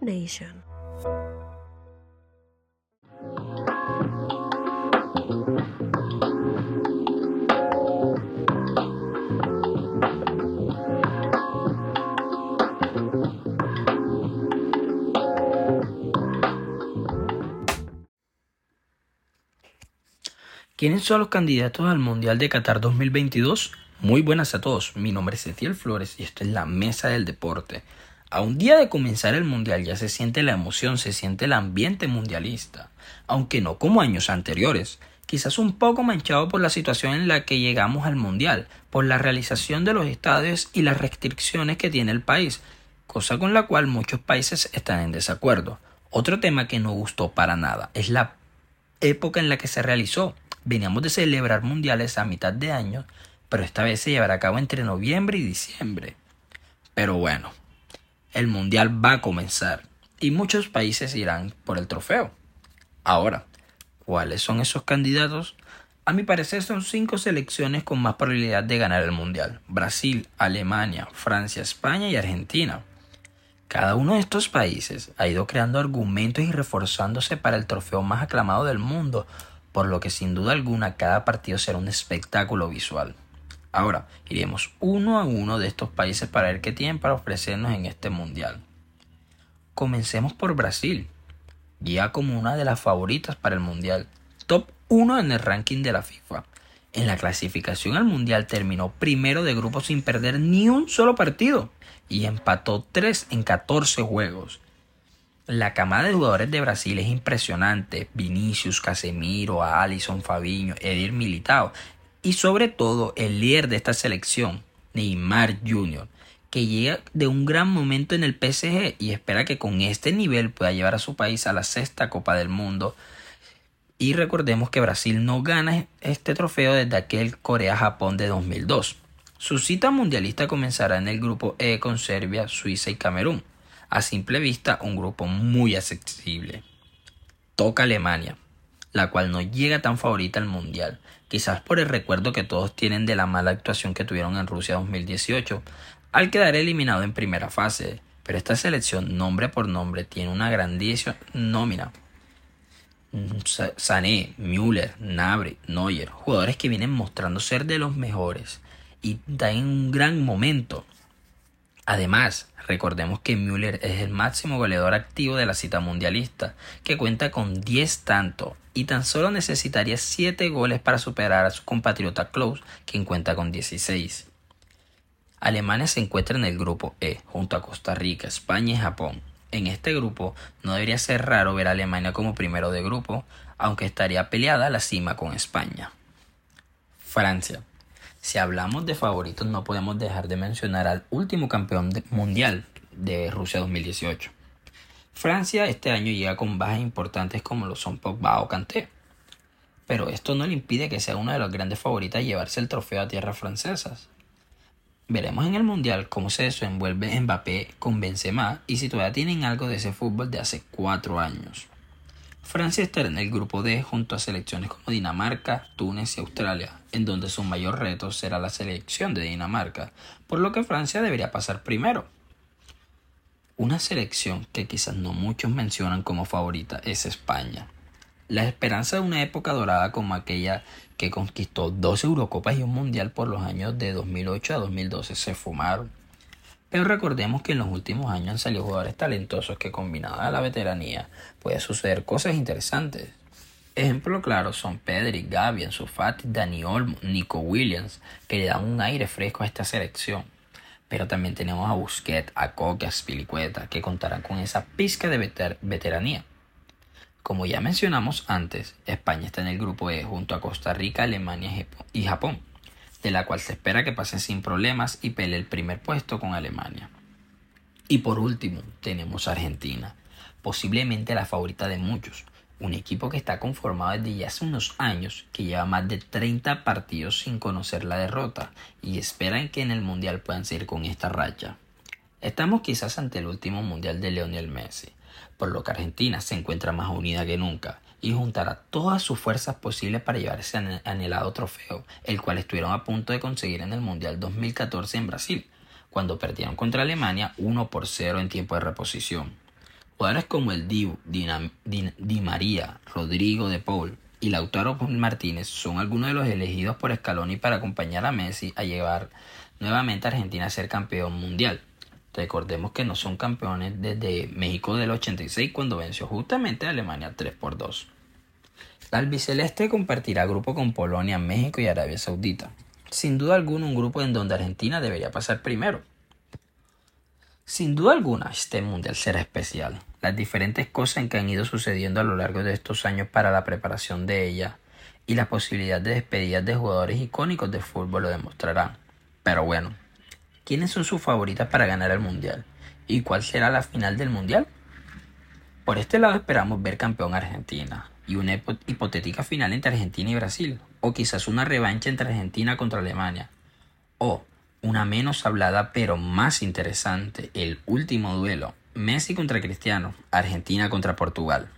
Nation. ¿Quiénes son los candidatos al Mundial de Qatar 2022? Muy buenas a todos, mi nombre es Etiel Flores y esto es la Mesa del Deporte. A un día de comenzar el Mundial ya se siente la emoción, se siente el ambiente mundialista, aunque no como años anteriores, quizás un poco manchado por la situación en la que llegamos al Mundial, por la realización de los estadios y las restricciones que tiene el país, cosa con la cual muchos países están en desacuerdo. Otro tema que no gustó para nada es la época en la que se realizó. Veníamos de celebrar mundiales a mitad de año pero esta vez se llevará a cabo entre noviembre y diciembre. Pero bueno, el mundial va a comenzar y muchos países irán por el trofeo. Ahora, ¿cuáles son esos candidatos? A mi parecer son cinco selecciones con más probabilidad de ganar el mundial. Brasil, Alemania, Francia, España y Argentina. Cada uno de estos países ha ido creando argumentos y reforzándose para el trofeo más aclamado del mundo, por lo que sin duda alguna cada partido será un espectáculo visual. Ahora, iremos uno a uno de estos países para ver qué tienen para ofrecernos en este mundial. Comencemos por Brasil, ya como una de las favoritas para el mundial, top 1 en el ranking de la FIFA. En la clasificación al mundial terminó primero de grupo sin perder ni un solo partido y empató 3 en 14 juegos. La camada de jugadores de Brasil es impresionante. Vinicius, Casemiro, Alisson, Fabinho, Edir Militao y sobre todo el líder de esta selección, Neymar Jr., que llega de un gran momento en el PSG y espera que con este nivel pueda llevar a su país a la sexta Copa del Mundo. Y recordemos que Brasil no gana este trofeo desde aquel Corea-Japón de 2002. Su cita mundialista comenzará en el grupo E con Serbia, Suiza y Camerún. A simple vista, un grupo muy accesible. Toca Alemania, la cual no llega tan favorita al Mundial, quizás por el recuerdo que todos tienen de la mala actuación que tuvieron en Rusia 2018, al quedar eliminado en primera fase. Pero esta selección, nombre por nombre, tiene una grandísima nómina. Sané, Müller, Nabri, Neuer, jugadores que vienen mostrando ser de los mejores y dan en un gran momento. Además, recordemos que Müller es el máximo goleador activo de la cita mundialista, que cuenta con 10 tantos y tan solo necesitaría 7 goles para superar a su compatriota Klaus, quien cuenta con 16. Alemania se encuentra en el grupo E, junto a Costa Rica, España y Japón. En este grupo no debería ser raro ver a Alemania como primero de grupo, aunque estaría peleada la cima con España. Francia. Si hablamos de favoritos no podemos dejar de mencionar al último campeón mundial de Rusia 2018. Francia este año llega con bajas importantes como lo son Pogba o Kanté. Pero esto no le impide que sea una de las grandes favoritas llevarse el trofeo a tierras francesas. Veremos en el Mundial cómo se desenvuelve Mbappé con Benzema y si todavía tienen algo de ese fútbol de hace cuatro años. Francia estará en el grupo D junto a selecciones como Dinamarca, Túnez y Australia, en donde su mayor reto será la selección de Dinamarca, por lo que Francia debería pasar primero. Una selección que quizás no muchos mencionan como favorita es España. La esperanza de una época dorada como aquella que conquistó dos Eurocopas y un Mundial por los años de 2008 a 2012 se fumaron. Pero recordemos que en los últimos años han salido jugadores talentosos que combinados a la veteranía puede suceder cosas interesantes. Ejemplo claro son Pedri, Gavi, Ansu Dani Olmo, Nico Williams, que le dan un aire fresco a esta selección. Pero también tenemos a Busquets, a Coque, a Spilicueta, que contarán con esa pizca de veteranía. Como ya mencionamos antes, España está en el grupo E junto a Costa Rica, Alemania y Japón de la cual se espera que pase sin problemas y pelee el primer puesto con Alemania. Y por último, tenemos a Argentina, posiblemente la favorita de muchos, un equipo que está conformado desde ya hace unos años, que lleva más de 30 partidos sin conocer la derrota y esperan que en el Mundial puedan seguir con esta racha. Estamos quizás ante el último Mundial de Lionel Messi, por lo que Argentina se encuentra más unida que nunca y juntará todas sus fuerzas posibles para llevar ese anhelado trofeo, el cual estuvieron a punto de conseguir en el Mundial 2014 en Brasil, cuando perdieron contra Alemania 1 por 0 en tiempo de reposición. Jugadores como el Dibu, Di, María, Rodrigo de Paul y Lautaro Martínez son algunos de los elegidos por Scaloni para acompañar a Messi a llevar nuevamente a Argentina a ser campeón mundial. Recordemos que no son campeones desde México del 86 cuando venció justamente a Alemania 3 por 2. La albiceleste compartirá grupo con Polonia, México y Arabia Saudita. Sin duda alguna un grupo en donde Argentina debería pasar primero. Sin duda alguna este mundial será especial. Las diferentes cosas que han ido sucediendo a lo largo de estos años para la preparación de ella y la posibilidad de despedidas de jugadores icónicos de fútbol lo demostrarán. Pero bueno, ¿Quiénes son sus favoritas para ganar el Mundial? ¿Y cuál será la final del Mundial? Por este lado esperamos ver campeón Argentina y una hipotética final entre Argentina y Brasil, o quizás una revancha entre Argentina contra Alemania, o una menos hablada pero más interesante, el último duelo, Messi contra Cristiano, Argentina contra Portugal.